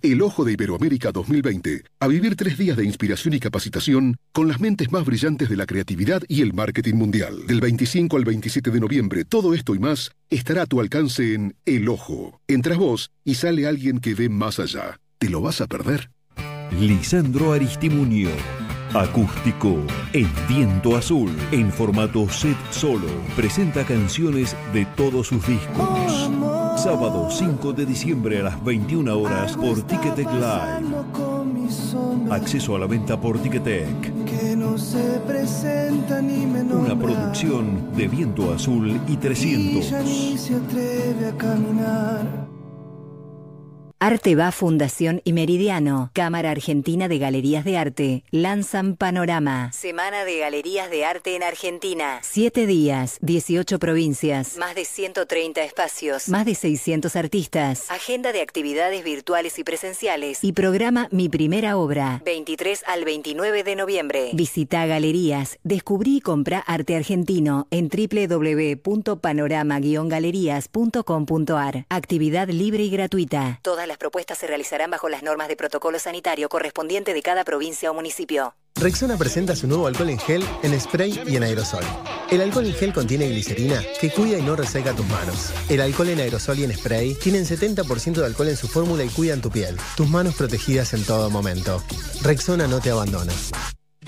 El Ojo de Iberoamérica 2020, a vivir tres días de inspiración y capacitación con las mentes más brillantes de la creatividad y el marketing mundial. Del 25 al 27 de noviembre, todo esto y más estará a tu alcance en El Ojo. Entras vos y sale alguien que ve más allá. ¿Te lo vas a perder? Lisandro Aristimuño. Acústico en Viento Azul, en formato set solo. Presenta canciones de todos sus discos. Sábado 5 de diciembre a las 21 horas por Ticketek Live. Acceso a la venta por Ticketek. Una producción de Viento Azul y 300. Arte va Fundación y Meridiano, Cámara Argentina de Galerías de Arte, lanzan Panorama. Semana de Galerías de Arte en Argentina. Siete días, 18 provincias, más de 130 espacios, más de 600 artistas, agenda de actividades virtuales y presenciales y programa Mi Primera Obra, 23 al 29 de noviembre. Visita galerías, descubrí y compra arte argentino en www.panorama-galerías.com.ar. Actividad libre y gratuita. Todas las propuestas se realizarán bajo las normas de protocolo sanitario correspondiente de cada provincia o municipio. Rexona presenta su nuevo alcohol en gel, en spray y en aerosol. El alcohol en gel contiene glicerina que cuida y no reseca tus manos. El alcohol en aerosol y en spray tienen 70% de alcohol en su fórmula y cuidan tu piel. Tus manos protegidas en todo momento. Rexona no te abandona.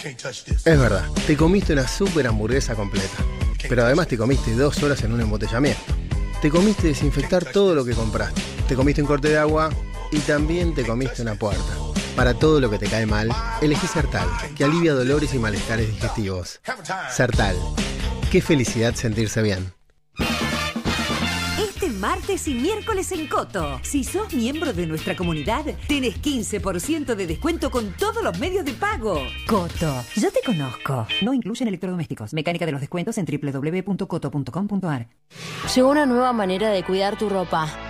Es verdad, te comiste una super hamburguesa completa. Pero además te comiste dos horas en un embotellamiento. Te comiste desinfectar todo lo que compraste. Te comiste un corte de agua y también te comiste una puerta. Para todo lo que te cae mal, elegí Sertal, que alivia dolores y malestares digestivos. Sertal. Qué felicidad sentirse bien martes y miércoles en Coto. Si sos miembro de nuestra comunidad, tenés 15% de descuento con todos los medios de pago. Coto, yo te conozco. No incluyen electrodomésticos. Mecánica de los descuentos en www.coto.com.ar. Llegó una nueva manera de cuidar tu ropa.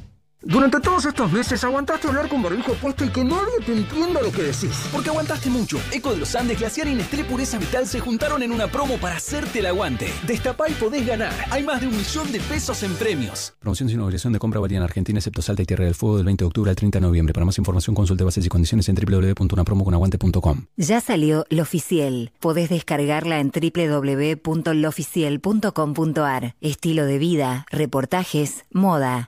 Durante todos estos meses aguantaste hablar con barbijo puesto y que nadie te entienda lo que decís. Porque aguantaste mucho. Eco de los Andes, Glaciar y Nestlé Pureza Vital se juntaron en una promo para hacerte el aguante. Destapá y podés ganar. Hay más de un millón de pesos en premios. Promoción sin obligación de compra varía en Argentina, excepto Salta y Tierra del Fuego del 20 de octubre al 30 de noviembre. Para más información consulte bases y condiciones en www.unapromoconaguante.com. Ya salió Lo Oficial. Podés descargarla en www.looficial.com.ar. Estilo de vida, reportajes, moda.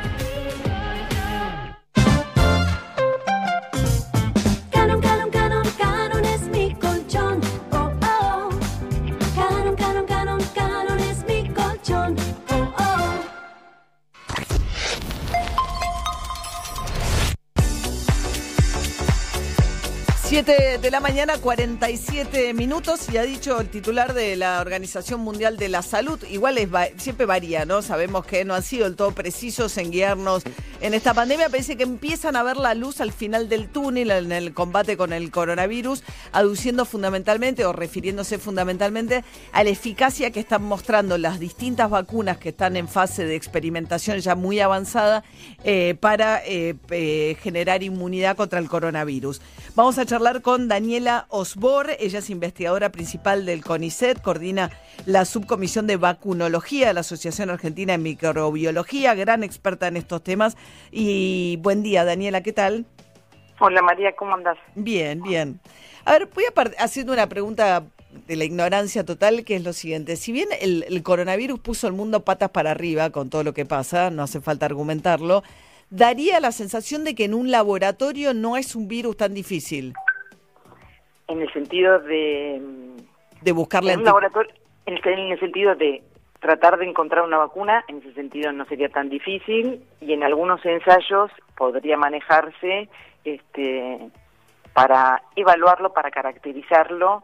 7 de la mañana, 47 minutos, y ha dicho el titular de la Organización Mundial de la Salud, igual es, siempre varía, ¿no? Sabemos que no han sido del todo precisos en guiarnos en esta pandemia, parece que empiezan a ver la luz al final del túnel en el combate con el coronavirus, aduciendo fundamentalmente o refiriéndose fundamentalmente a la eficacia que están mostrando las distintas vacunas que están en fase de experimentación ya muy avanzada eh, para eh, eh, generar inmunidad contra el coronavirus. Vamos a charlar con Daniela Osbor, ella es investigadora principal del CONICET, coordina la subcomisión de vacunología de la Asociación Argentina de Microbiología, gran experta en estos temas. Y buen día, Daniela, ¿qué tal? Hola María, ¿cómo andás? Bien, bien. A ver, voy a haciendo una pregunta de la ignorancia total, que es lo siguiente. Si bien el, el coronavirus puso el mundo patas para arriba con todo lo que pasa, no hace falta argumentarlo, daría la sensación de que en un laboratorio no es un virus tan difícil En el sentido de... de buscarle En un laboratorio, en el, en el sentido de tratar de encontrar una vacuna, en ese sentido no sería tan difícil y en algunos ensayos podría manejarse este para evaluarlo, para caracterizarlo,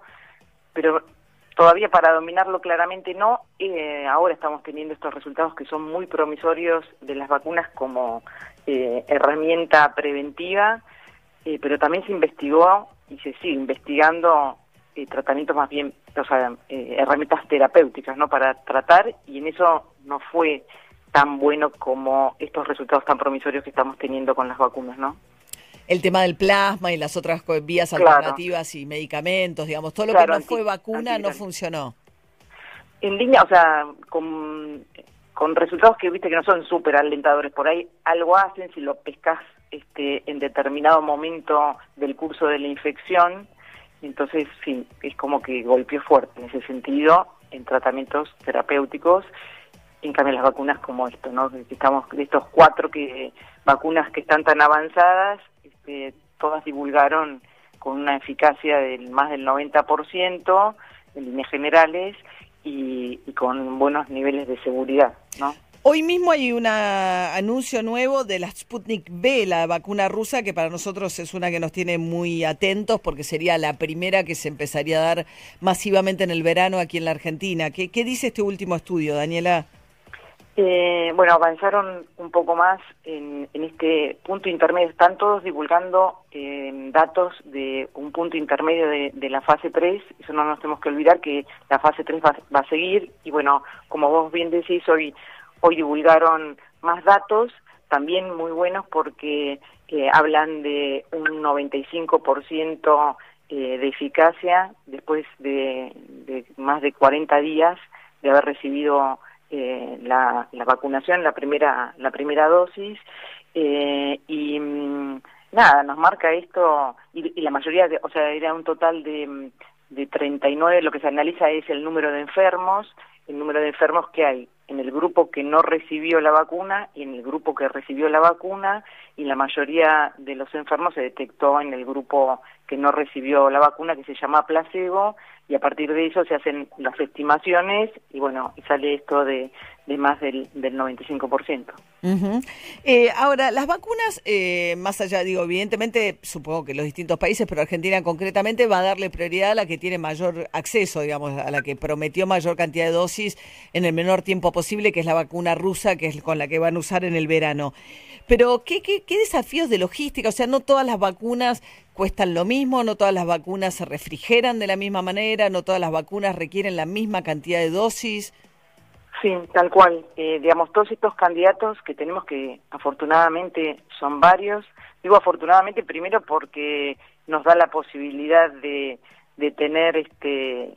pero todavía para dominarlo claramente no. Eh, ahora estamos teniendo estos resultados que son muy promisorios de las vacunas como eh, herramienta preventiva, eh, pero también se investigó y se sigue investigando eh, tratamientos más bien, o sea, eh, herramientas terapéuticas, ¿no? Para tratar y en eso no fue tan bueno como estos resultados tan promisorios que estamos teniendo con las vacunas, ¿no? El tema del plasma y las otras vías Claro. alternativas y medicamentos, digamos, todo lo Claro, que no fue vacuna no funcionó. En línea, o sea, con, con resultados que viste que no son súper alentadores por ahí, algo hacen si lo pescas este, en determinado momento del curso de la infección, entonces sí, es como que golpeó fuerte en ese sentido en tratamientos terapéuticos, en cambio las vacunas como esto, ¿no? Estamos de estos cuatro que vacunas que están tan avanzadas, este, todas divulgaron con una eficacia del más del 90% en líneas generales y, y con buenos niveles de seguridad, ¿no? Hoy mismo hay un anuncio nuevo de la Sputnik B, la vacuna rusa, que para nosotros es una que nos tiene muy atentos porque sería la primera que se empezaría a dar masivamente en el verano aquí en la Argentina. ¿Qué, qué dice este último estudio, Daniela? Eh, bueno, avanzaron un poco más en, en este punto intermedio. Están todos divulgando eh, datos de un punto intermedio de, de la fase 3. Eso no nos tenemos que olvidar que la fase 3 va, va a seguir. Y bueno, como vos bien decís, hoy, hoy divulgaron más datos, también muy buenos porque eh, hablan de un 95% eh, de eficacia después de, de más de 40 días de haber recibido eh, la, la vacunación, la primera, la primera dosis, eh, y mm, nada, nos marca esto, y, y la mayoría, de, o sea, era un total de, de 39, lo que se analiza es el número de enfermos, el número de enfermos que hay en el grupo que no recibió la vacuna y en el grupo que recibió la vacuna, y la mayoría de los enfermos se detectó en el grupo que no recibió la vacuna, que se llama placebo, y a partir de eso se hacen las estimaciones y bueno, y sale esto de, de más del, del 95%. Ujú. Eh, ahora, las vacunas, eh, más allá, digo, evidentemente, supongo que los distintos países, pero Argentina concretamente va a darle prioridad a la que tiene mayor acceso, digamos, a la que prometió mayor cantidad de dosis en el menor tiempo posible, que es la vacuna rusa, que es con la que van a usar en el verano. Pero, ¿qué, qué, qué desafíos de logística? O sea, no todas las vacunas cuestan lo mismo, no todas las vacunas se refrigeran de la misma manera, no todas las vacunas requieren la misma cantidad de dosis. Sí, tal cual. Eh, digamos, todos estos candidatos que tenemos que afortunadamente son varios, digo afortunadamente primero porque nos da la posibilidad de, de tener, este,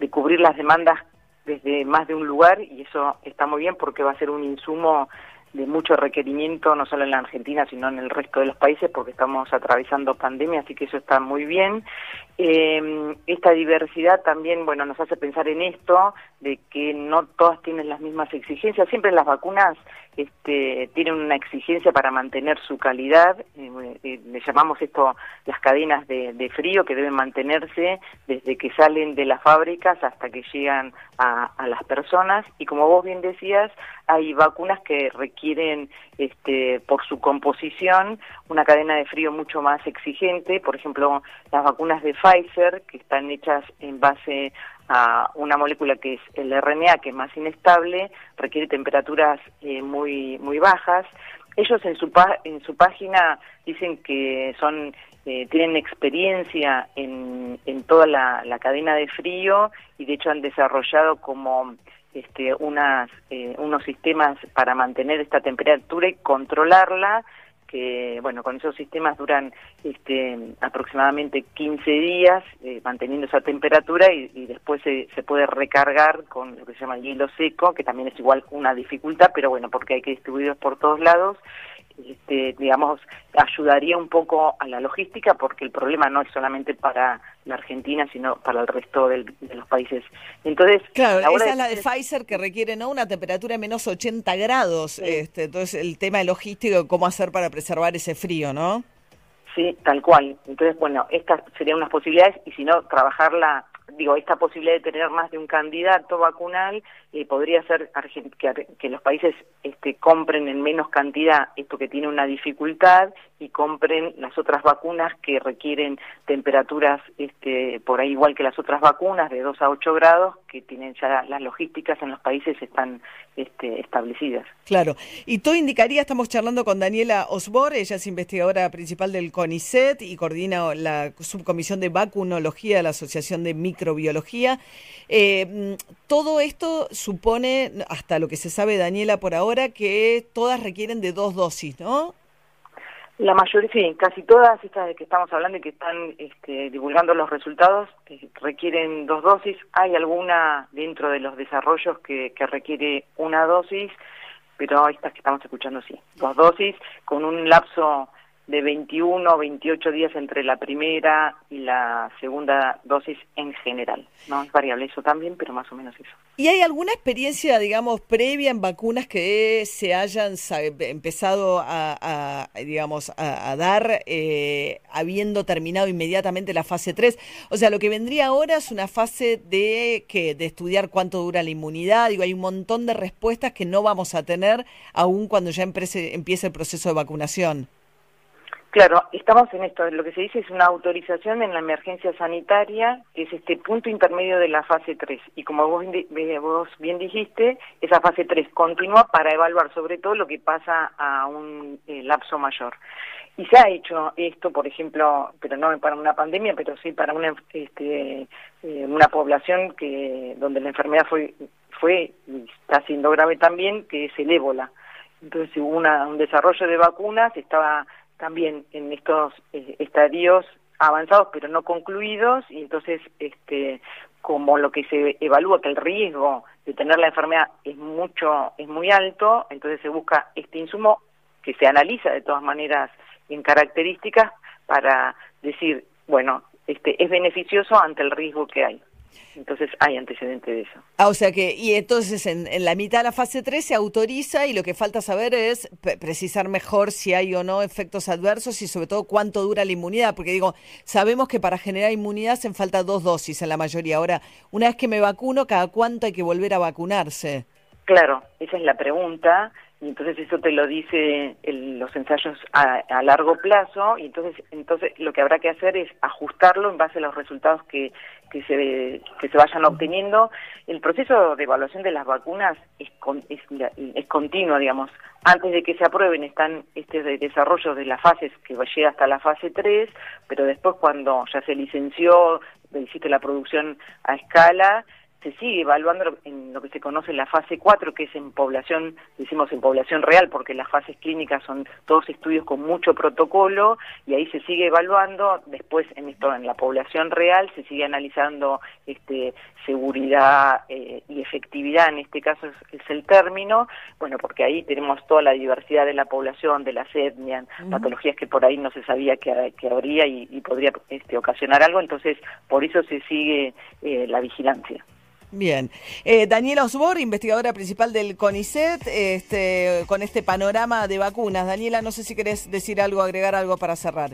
de cubrir las demandas desde más de un lugar y eso está muy bien porque va a ser un insumo de mucho requerimiento, no solo en la Argentina, sino en el resto de los países, porque estamos atravesando pandemia, así que eso está muy bien. Eh, esta diversidad también, bueno, nos hace pensar en esto, de que no todas tienen las mismas exigencias. Siempre las vacunas este, tienen una exigencia para mantener su calidad. Eh, eh, le llamamos esto las cadenas de, de frío, que deben mantenerse desde que salen de las fábricas hasta que llegan a, a las personas. Y como vos bien decías, hay vacunas que requieren, este, por su composición, una cadena de frío mucho más exigente. Por ejemplo, las vacunas de Pfizer, que están hechas en base a una molécula que es el RNA, que es más inestable, requiere temperaturas eh, muy muy bajas. Ellos en su pa- en su página dicen que son eh, tienen experiencia en, en toda la, la cadena de frío y de hecho han desarrollado como este, unas, eh, unos sistemas para mantener esta temperatura y controlarla que bueno con esos sistemas duran este, aproximadamente 15 días eh, manteniendo esa temperatura y, después se, se puede recargar con lo que se llama hielo seco que también es igual una dificultad pero bueno porque hay que distribuirlos por todos lados este, digamos ayudaría un poco a la logística porque el problema no es solamente para la Argentina sino para el resto del- de los países entonces Claro, esa es la de Pfizer que requiere ¿no? una temperatura de menos 80 grados. Este, entonces, el tema de logístico, cómo hacer para preservar ese frío, ¿no? Sí, tal cual. Entonces, bueno, estas serían unas posibilidades y si no, trabajarla, digo, esta posibilidad de tener más de un candidato vacunal eh, podría ser que, que los países este, compren en menos cantidad esto que tiene una dificultad y compren las otras vacunas que requieren temperaturas este, por ahí igual que las otras vacunas de 2 a 8 grados que tienen ya las logísticas en los países están este, establecidas. Claro. Y todo indicaría, estamos charlando con Daniela Osbor, ella es investigadora principal del CONICET y coordina la subcomisión de vacunología de la Asociación de Microbiología. Eh, todo esto supone, hasta lo que se sabe, Daniela, por ahora, que todas requieren de dos dosis, ¿no? La mayoría, sí, casi todas estas de que estamos hablando y que están este, divulgando los resultados eh, requieren dos dosis. Hay alguna dentro de los desarrollos que, que requiere una dosis, pero estas que estamos escuchando sí, dos dosis con un lapso de 21 o 28 días entre la primera y la segunda dosis en general. No es variable eso también, pero más o menos eso. ¿Y hay alguna experiencia, digamos, previa en vacunas que se hayan empezado a, digamos, a, a dar eh, habiendo terminado inmediatamente la fase 3? O sea, lo que vendría ahora es una fase de que de estudiar cuánto dura la inmunidad. Digo, hay un montón de respuestas que no vamos a tener aún cuando ya empiece, empiece el proceso de vacunación. Claro, estamos en esto. Lo que se dice es una autorización en la emergencia sanitaria, que es este punto intermedio de la fase 3. Y como vos, eh, vos bien dijiste, esa fase 3 continúa para evaluar sobre todo lo que pasa a un eh, lapso mayor. Y se ha hecho esto, por ejemplo, pero no para una pandemia, pero sí para una, este, eh, una población que donde la enfermedad fue, fue y está siendo grave también, que es el ébola. Entonces hubo una- un desarrollo de vacunas, estaba también en estos eh, estadios avanzados pero no concluidos y entonces este como lo que se evalúa que el riesgo de tener la enfermedad es mucho es muy alto entonces se busca este insumo que se analiza de todas maneras en características para decir bueno este es beneficioso ante el riesgo que hay entonces hay antecedente de eso Ah, o sea que, y entonces en, en la mitad de la fase 3 se autoriza y lo que falta saber es precisar mejor si hay o no efectos adversos y sobre todo cuánto dura la inmunidad, porque digo, sabemos que para generar inmunidad hacen falta dos dosis en la mayoría. Ahora, una vez que me vacuno, ¿cada cuánto hay que volver a vacunarse? Claro, esa es la pregunta, y entonces eso te lo dice el- los ensayos a, a largo plazo, y entonces, entonces lo que habrá que hacer es ajustarlo en base a los resultados que, que, se, que se vayan obteniendo. El proceso de evaluación de las vacunas es, con- es, es continuo, digamos. Antes de que se aprueben están este de- desarrollo de las fases que llega hasta la fase 3, pero después cuando ya se licenció, hiciste la producción a escala, se sigue evaluando en lo que se conoce la fase 4, que es en población, decimos en población real, porque las fases clínicas son todos estudios con mucho protocolo, y ahí se sigue evaluando, después en esto, en la población real, se sigue analizando este seguridad eh, y efectividad, en este caso es, es el término, bueno, porque ahí tenemos toda la diversidad de la población, de las etnias, patologías que por ahí no se sabía que, que habría y, y podría este, ocasionar algo, entonces por eso se sigue eh, la vigilancia. Bien. Eh, Daniela Osbor, investigadora principal del CONICET, este, con este panorama de vacunas. Daniela, no sé si querés decir algo, agregar algo para cerrar.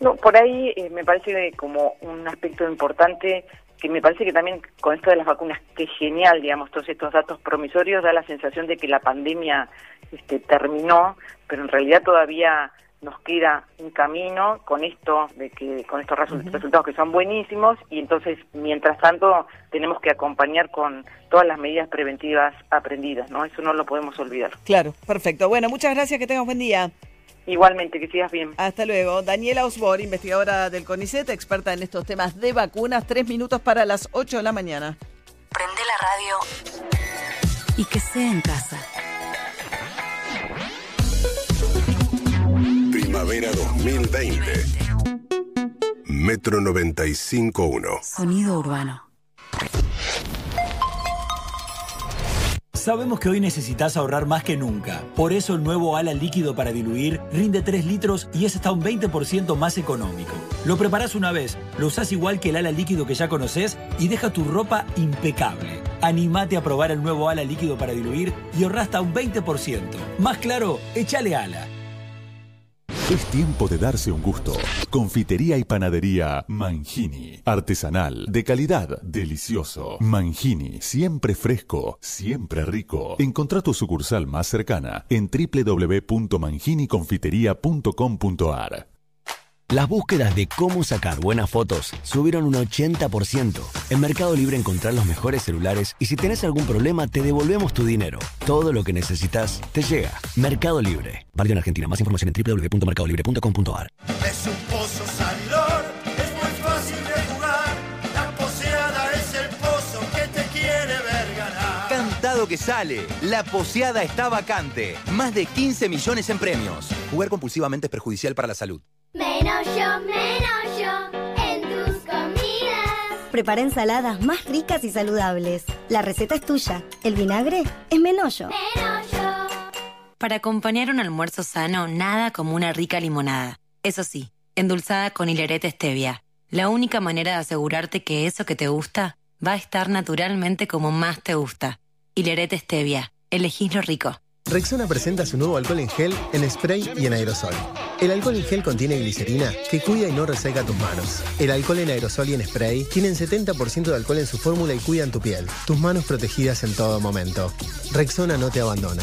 No, por ahí eh, me parece como un aspecto importante que me parece que también con esto de las vacunas, que genial, digamos, todos estos datos promisorios, da la sensación de que la pandemia este, terminó, pero en realidad todavía nos queda un camino con esto de que con estos resu- resultados que son buenísimos y entonces mientras tanto tenemos que acompañar con todas las medidas preventivas aprendidas, ¿no? Eso no lo podemos olvidar. Claro, perfecto. Bueno, muchas gracias, que tengas buen día. Igualmente, que sigas bien. Hasta luego. Daniela Osbor, investigadora del CONICET, experta en estos temas de vacunas. Tres minutos para las 8 de la mañana. Prende la radio y que sea en casa. Primavera 2020. Metro 95.1. Sonido urbano. Sabemos que hoy necesitas ahorrar más que nunca. Por eso el nuevo ala líquido para diluir rinde 3 litros y es hasta un 20% más económico. Lo preparás una vez, lo usás igual que el ala líquido que ya conoces y deja tu ropa impecable. Animate a probar el nuevo ala líquido para diluir y ahorrá hasta un 20%. Más claro, échale ala. Es tiempo de darse un gusto. Confitería y panadería Mangini. Artesanal, de calidad, delicioso. Mangini, siempre fresco, siempre rico. Encontrá tu sucursal más cercana en www.manginiconfiteria.com.ar. Las búsquedas de cómo sacar buenas fotos subieron un 80%. En Mercado Libre encontrás los mejores celulares y si tenés algún problema te devolvemos tu dinero. Todo lo que necesitas te llega. Mercado Libre. Válido en Argentina. Más información en www.mercadolibre.com.ar. Es un pozo salidor, es muy fácil de jugar. La poseada es el pozo que te quiere ver ganar. Cantado que sale. La poseada está vacante. Más de 15 millones en premios. Jugar compulsivamente es perjudicial para la salud. Menos yo, menos yo en tus comidas. Prepara ensaladas más ricas y saludables. La receta es tuya. El vinagre es Menollo. Para acompañar un almuerzo sano, nada como una rica limonada. Eso sí, endulzada con hilerete stevia. La única manera de asegurarte que eso que te gusta va a estar naturalmente como más te gusta. Hilerete stevia. Elegís lo rico. Rexona presenta su nuevo alcohol en gel, en spray y en aerosol. El alcohol en gel contiene glicerina que cuida y no reseca tus manos. El alcohol en aerosol y en spray tienen 70% de alcohol en su fórmula y cuidan tu piel. Tus manos protegidas en todo momento. Rexona no te abandona.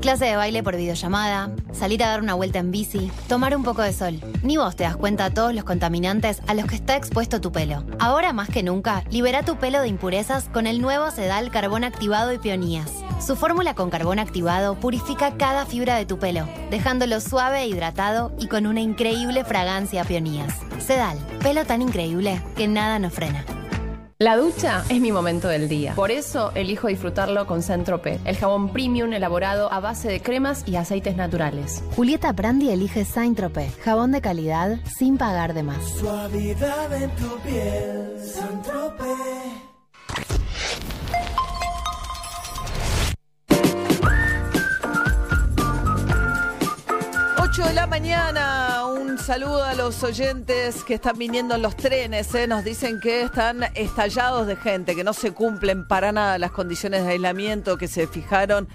Clase de baile por videollamada, salir a dar una vuelta en bici, tomar un poco de sol. Ni vos te das cuenta de todos los contaminantes a los que está expuesto tu pelo. Ahora más que nunca, libera tu pelo de impurezas con el nuevo Sedal Carbón Activado y Peonías. Su fórmula con carbón activado purifica cada fibra de tu pelo, dejándolo suave e hidratado y con una increíble fragancia a peonías. Sedal, pelo tan increíble que nada nos frena. La ducha es mi momento del día. Por eso elijo disfrutarlo con Centrope, el jabón premium elaborado a base de cremas y aceites naturales. Julieta Brandi elige Saint-Tropez, jabón de calidad sin pagar de más. Suavidad en tu piel, Saint-Tropez. 8 de la mañana, saludo a los oyentes que están viniendo en los trenes. ¿eh? Nos dicen que están estallados de gente, que no se cumplen para nada las condiciones de aislamiento que se fijaron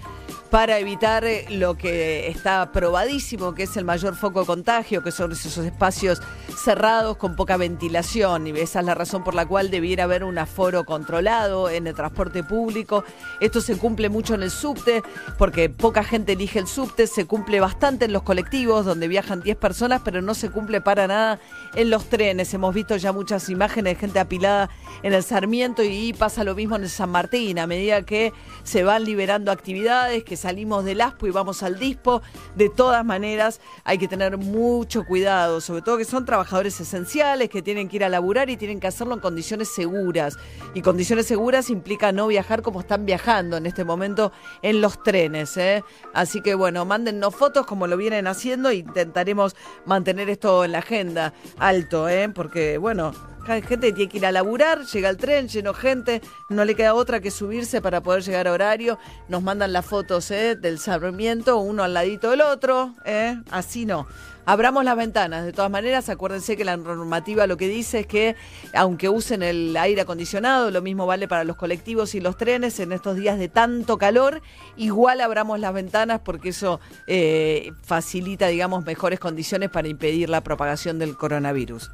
para evitar eh, lo que está probadísimo, que es el mayor foco de contagio, que son esos espacios cerrados con poca ventilación. Y esa es la razón por la cual debiera haber un aforo controlado en el transporte público. Esto se cumple mucho en el subte, porque poca gente elige el subte, se cumple bastante en los colectivos, donde viajan 10 personas, pero no se cumple para nada en los trenes. Hemos visto ya muchas imágenes de gente apilada en el Sarmiento y pasa lo mismo en el San Martín. A medida que se van liberando actividades, que salimos del ASPO y vamos al DISPO, de todas maneras hay que tener mucho cuidado, sobre todo que son trabajadores esenciales, que tienen que ir a laburar y tienen que hacerlo en condiciones seguras. Y condiciones seguras implica no viajar como están viajando en este momento en los trenes. ¿eh? Así que bueno, mándennos fotos como lo vienen haciendo e intentaremos mantener esto en la agenda alto, ¿eh? porque bueno, gente tiene que ir a laburar, llega el tren, lleno gente, no le queda otra que subirse para poder llegar a horario. Nos mandan las fotos ¿eh? del Sarmiento, uno al ladito del otro, ¿eh? así no. Abramos las ventanas, de todas maneras, acuérdense que la normativa lo que dice es que aunque usen el aire acondicionado, lo mismo vale para los colectivos y los trenes en estos días de tanto calor, igual abramos las ventanas porque eso eh, facilita, digamos, mejores condiciones para impedir la propagación del coronavirus.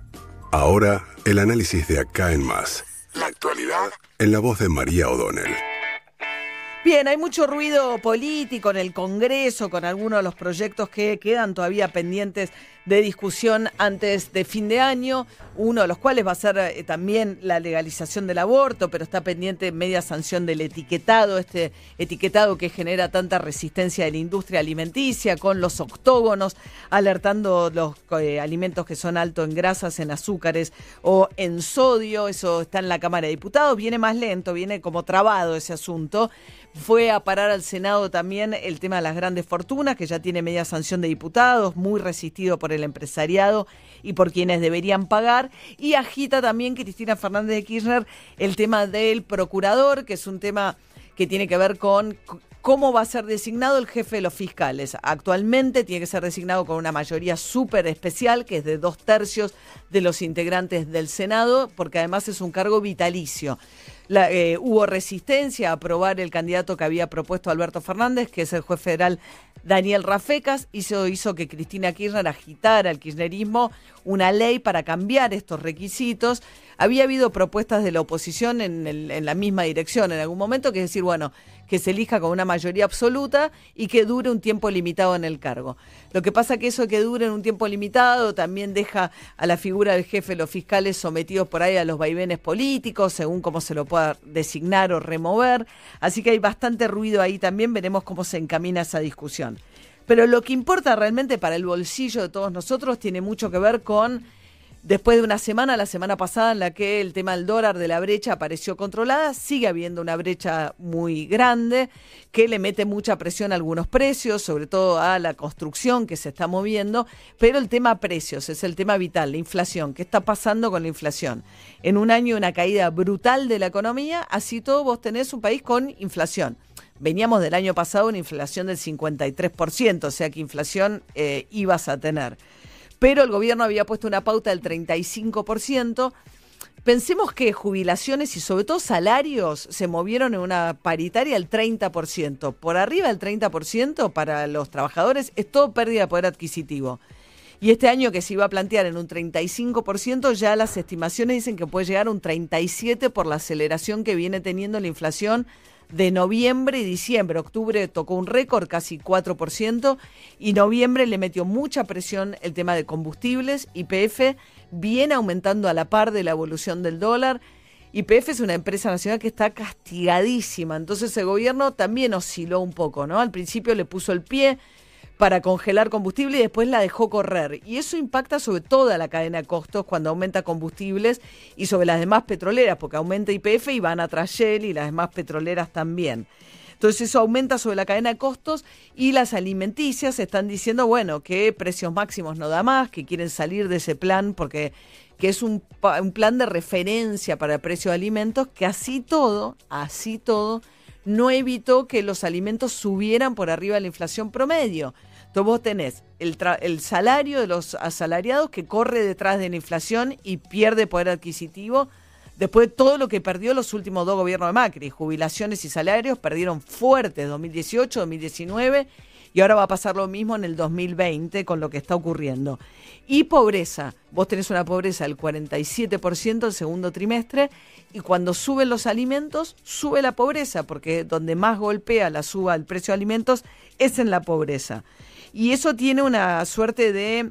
Ahora, el análisis de acá en más. La actualidad en la voz de María O'Donnell. Bien, hay mucho ruido político en el Congreso con algunos de los proyectos que quedan todavía pendientes de discusión antes de fin de año, uno de los cuales va a ser eh, también la legalización del aborto, pero está pendiente media sanción del etiquetado, este etiquetado que genera tanta resistencia de la industria alimenticia, con los octógonos, alertando los eh, alimentos que son altos en grasas, en azúcares o en sodio, eso está en la Cámara de Diputados, viene más lento, viene como trabado ese asunto. Fue a parar al Senado también el tema de las grandes fortunas, que ya tiene media sanción de diputados, muy resistido por el empresariado y por quienes deberían pagar. Y agita también Cristina Fernández de Kirchner el tema del procurador, que es un tema que tiene que ver con cómo va a ser designado el jefe de los fiscales. Actualmente tiene que ser designado con una mayoría súper especial, que es de dos tercios de los integrantes del Senado, porque además es un cargo vitalicio. Eh, hubo resistencia a aprobar el candidato que había propuesto Alberto Fernández, que es el juez federal Daniel Rafecas, eso hizo que Cristina Kirchner agitara al kirchnerismo una ley para cambiar estos requisitos. Había habido propuestas de la oposición en, la misma dirección en algún momento, que es decir, bueno, que se elija con una mayoría absoluta y que dure un tiempo limitado en el cargo. Lo que pasa que eso que dure en un tiempo limitado también deja a la figura del jefe los fiscales sometidos por ahí a los vaivenes políticos, según cómo se lo designar o remover. Así que hay bastante ruido ahí también, veremos cómo se encamina esa discusión. Pero lo que importa realmente para el bolsillo de todos nosotros tiene mucho que ver con Después de una semana, la semana pasada, en la que el tema del dólar de la brecha apareció controlada, sigue habiendo una brecha muy grande que le mete mucha presión a algunos precios, sobre todo a la construcción que se está moviendo, pero el tema precios es el tema vital, la inflación. ¿Qué está pasando con la inflación? En un año una caída brutal de la economía, así todo vos tenés un país con inflación. Veníamos del año pasado una inflación del 53%, o sea que inflación eh, ibas a tener pero el gobierno había puesto una pauta del 35%. Pensemos que jubilaciones y sobre todo salarios se movieron en una paritaria del 30%. Por arriba del 30% para los trabajadores es todo pérdida de poder adquisitivo. Y este año que se iba a plantear en un 35%, ya las estimaciones dicen que puede llegar a un 37% por la aceleración que viene teniendo la inflación de noviembre y diciembre. Octubre tocó un récord, casi 4%, y noviembre le metió mucha presión el tema de combustibles. YPF viene aumentando a la par de la evolución del dólar. YPF es una empresa nacional que está castigadísima, entonces el gobierno también osciló un poco, ¿no? Al principio le puso el pie para congelar combustible y después la dejó correr. Y eso impacta sobre toda la cadena de costos cuando aumenta combustibles y sobre las demás petroleras, porque aumenta IPF y van atrás Shell y las demás petroleras también. Entonces eso aumenta sobre la cadena de costos y las alimenticias están diciendo, bueno, que precios máximos no da más, que quieren salir de ese plan porque que es un, un plan de referencia para el precio de alimentos, que así todo, así todo, no evitó que los alimentos subieran por arriba de la inflación promedio. Entonces vos tenés el, salario de los asalariados que corre detrás de la inflación y pierde poder adquisitivo después de todo lo que perdió los últimos dos gobiernos de Macri. Jubilaciones y salarios perdieron fuertes 2018, 2019 y ahora va a pasar lo mismo en el 2020 con lo que está ocurriendo. Y pobreza. Vos tenés una pobreza del 47% el segundo trimestre y cuando suben los alimentos, sube la pobreza, porque donde más golpea la suba del precio de alimentos es en la pobreza. Y eso tiene una suerte de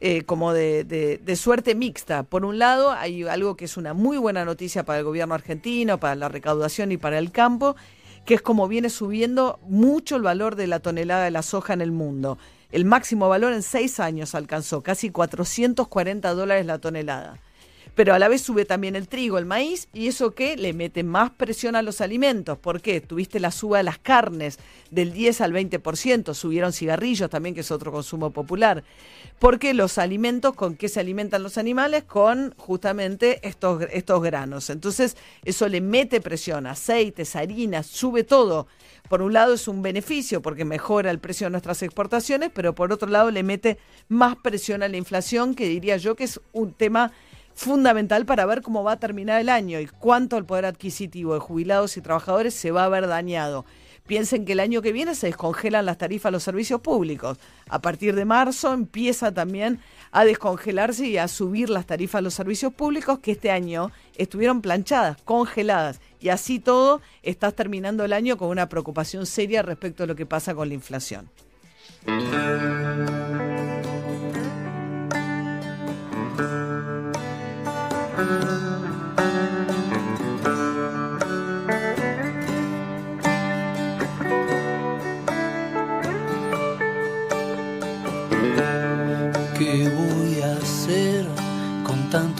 eh, como de- de suerte mixta. Por un lado, hay algo que es una muy buena noticia para el gobierno argentino, para la recaudación y para el campo, que es como viene subiendo mucho el valor de la tonelada de la soja en el mundo. El máximo valor en seis años alcanzó casi 440 dólares la tonelada. Pero a la vez sube también el trigo, el maíz, y eso que le mete más presión a los alimentos. ¿Por qué? Tuviste la suba de las carnes del 10 al 20%, subieron cigarrillos también, que es otro consumo popular. Porque los alimentos, ¿con qué se alimentan los animales? Con justamente estos, estos granos. Entonces, eso le mete presión, aceites, harinas, sube todo. Por un lado es un beneficio porque mejora el precio de nuestras exportaciones, pero por otro lado le mete más presión a la inflación, que diría yo que es un tema fundamental para ver cómo va a terminar el año y cuánto el poder adquisitivo de jubilados y trabajadores se va a ver dañado. Piensen que el año que viene se descongelan las tarifas a los servicios públicos. A partir de marzo empieza también a descongelarse y a subir las tarifas a los servicios públicos que este año estuvieron planchadas, congeladas. Y así todo, estás terminando el año con una preocupación seria respecto a lo que pasa con la inflación.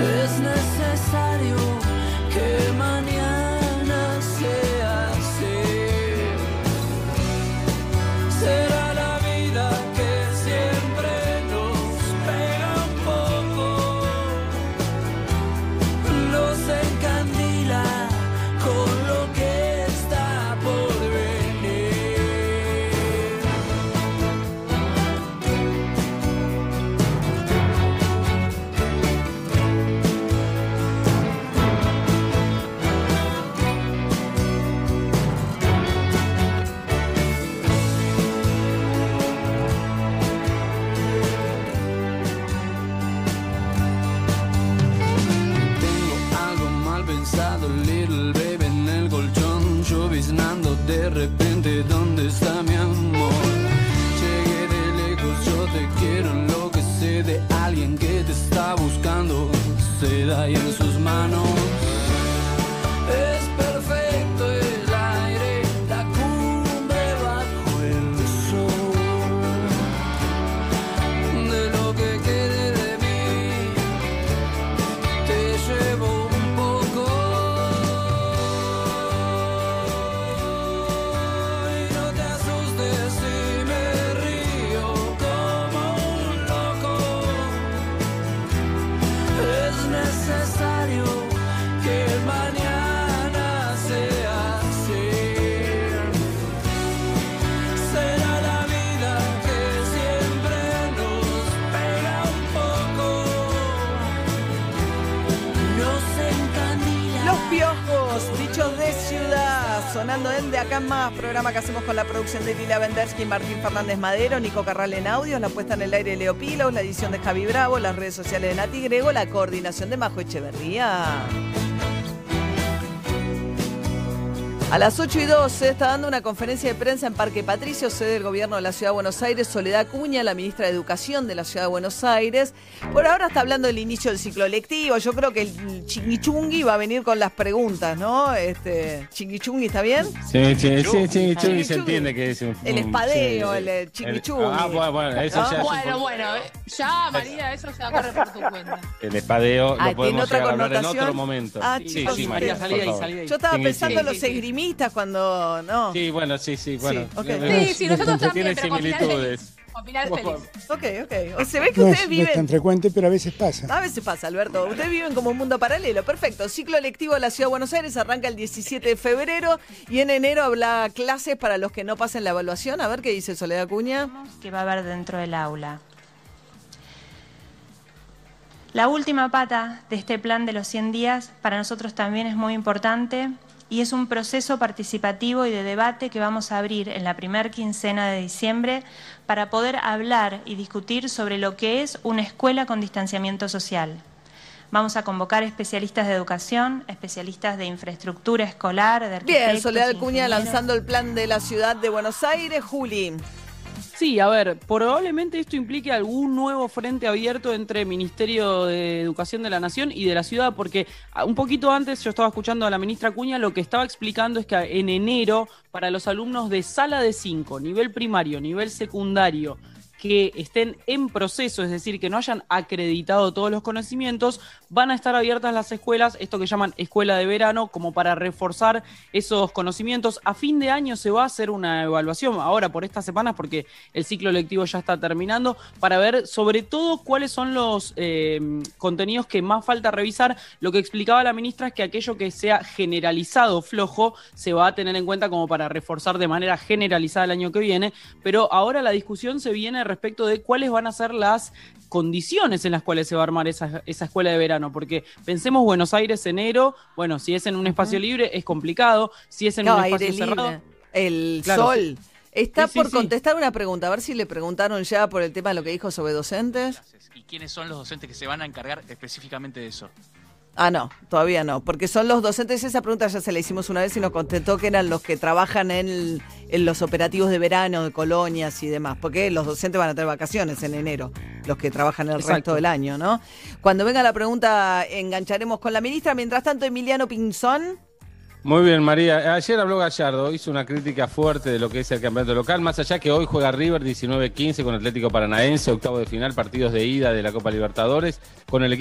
business. seda y en sus manos Acá más programa que hacemos con la producción de Lila Vendersky, Martín Fernández Madero, Nico Carral en audios, la puesta en el aire de Leo Pilos, la edición de Javi Bravo, las redes sociales de Nati Grego, la coordinación de Majo Echeverría. A las 8 y 12 está dando una conferencia de prensa en Parque Patricio, sede del gobierno de la Ciudad de Buenos Aires, Soledad Cuña, la ministra de Educación de la Ciudad de Buenos Aires. Por ahora está hablando del inicio del ciclo lectivo. Yo creo que el chinguichungui va a venir con las preguntas, ¿no? Este, chinguichungui, ¿está bien? Sí, sí, sí, Chingui se entiende que es un... El espadeo, el, eh, chinguichungui. Ah, bueno, bueno, eso ya es un Bueno, bueno, eh, ya María, eso se va a correr por tu cuenta. El espadeo Ah, lo podemos ¿tiene otra llegar a hablar en otro momento. Ah, sí, chicos, sí, María, sí. salí de ahí, salí de ahí. Yo estaba pensando en los cuando. No. Sí, bueno, sí, sí, bueno. ok. Sí, sí, nosotros Tiene también, pero similitudes. Con final feliz. Ok, ok. O se ve que No es, ustedes no es tan viven. frecuente, pero a veces pasa. A veces pasa, Alberto. Ustedes viven como un mundo paralelo. Perfecto. Ciclo lectivo de la Ciudad de Buenos Aires arranca el 17 de febrero y en enero habrá clases para los que no pasen la evaluación. A ver qué dice Soledad Cuña. que va a haber dentro del aula. La última pata de este plan de los 100 días para nosotros también es muy importante y es un proceso participativo y de debate que vamos a abrir en la primer quincena de diciembre para poder hablar y discutir sobre lo que es una escuela con distanciamiento social. Vamos a convocar especialistas de educación, especialistas de infraestructura escolar, de Bien, arquitectos, Soledad Cuña lanzando el plan de la ciudad de Buenos Aires. Juli. Sí, a ver, probablemente esto implique algún nuevo frente abierto entre Ministerio de Educación de la Nación y de la ciudad, porque ah, un poquito antes yo estaba escuchando a la ministra Cuña, lo que estaba explicando es que en enero, para los alumnos de sala de 5, nivel primario, nivel secundario, que estén en proceso, es decir, que no hayan acreditado todos los conocimientos, van a estar abiertas las escuelas, esto que llaman escuela de verano, como para reforzar esos conocimientos. A fin de año se va a hacer una evaluación, ahora por estas semanas, porque el ciclo lectivo ya está terminando, para ver sobre todo cuáles son los eh, contenidos que más falta revisar. Lo que explicaba la ministra es que aquello que sea generalizado flojo se va a tener en cuenta como para reforzar de manera generalizada el año que viene, pero ahora la discusión se viene respecto de cuáles van a ser las condiciones en las cuales se va a armar esa, esa escuela de verano, porque pensemos Buenos Aires enero, bueno, si es en un espacio libre es complicado, si es en un espacio libre. cerrado... El Claro, sol. Está Sí, por sí. contestar una pregunta, a ver si le preguntaron ya por el tema de lo que dijo sobre docentes. ¿Y quiénes son los docentes que se van a encargar específicamente de eso? Ah, no, todavía no, porque son los docentes, esa pregunta ya se la hicimos una vez y nos contestó que eran los que trabajan en, el- en los operativos de verano, de colonias y demás, porque los docentes van a tener vacaciones en enero, los que trabajan el Exacto. resto del año, ¿no? Cuando venga la pregunta engancharemos con la ministra, mientras tanto Emiliano Pinzón. Muy bien, María. Ayer habló Gallardo, hizo una crítica fuerte de lo que es el campeonato local, más allá que hoy juega River 19-15 con Atlético Paranaense, octavo de final, partidos de ida de la Copa Libertadores, con el equipo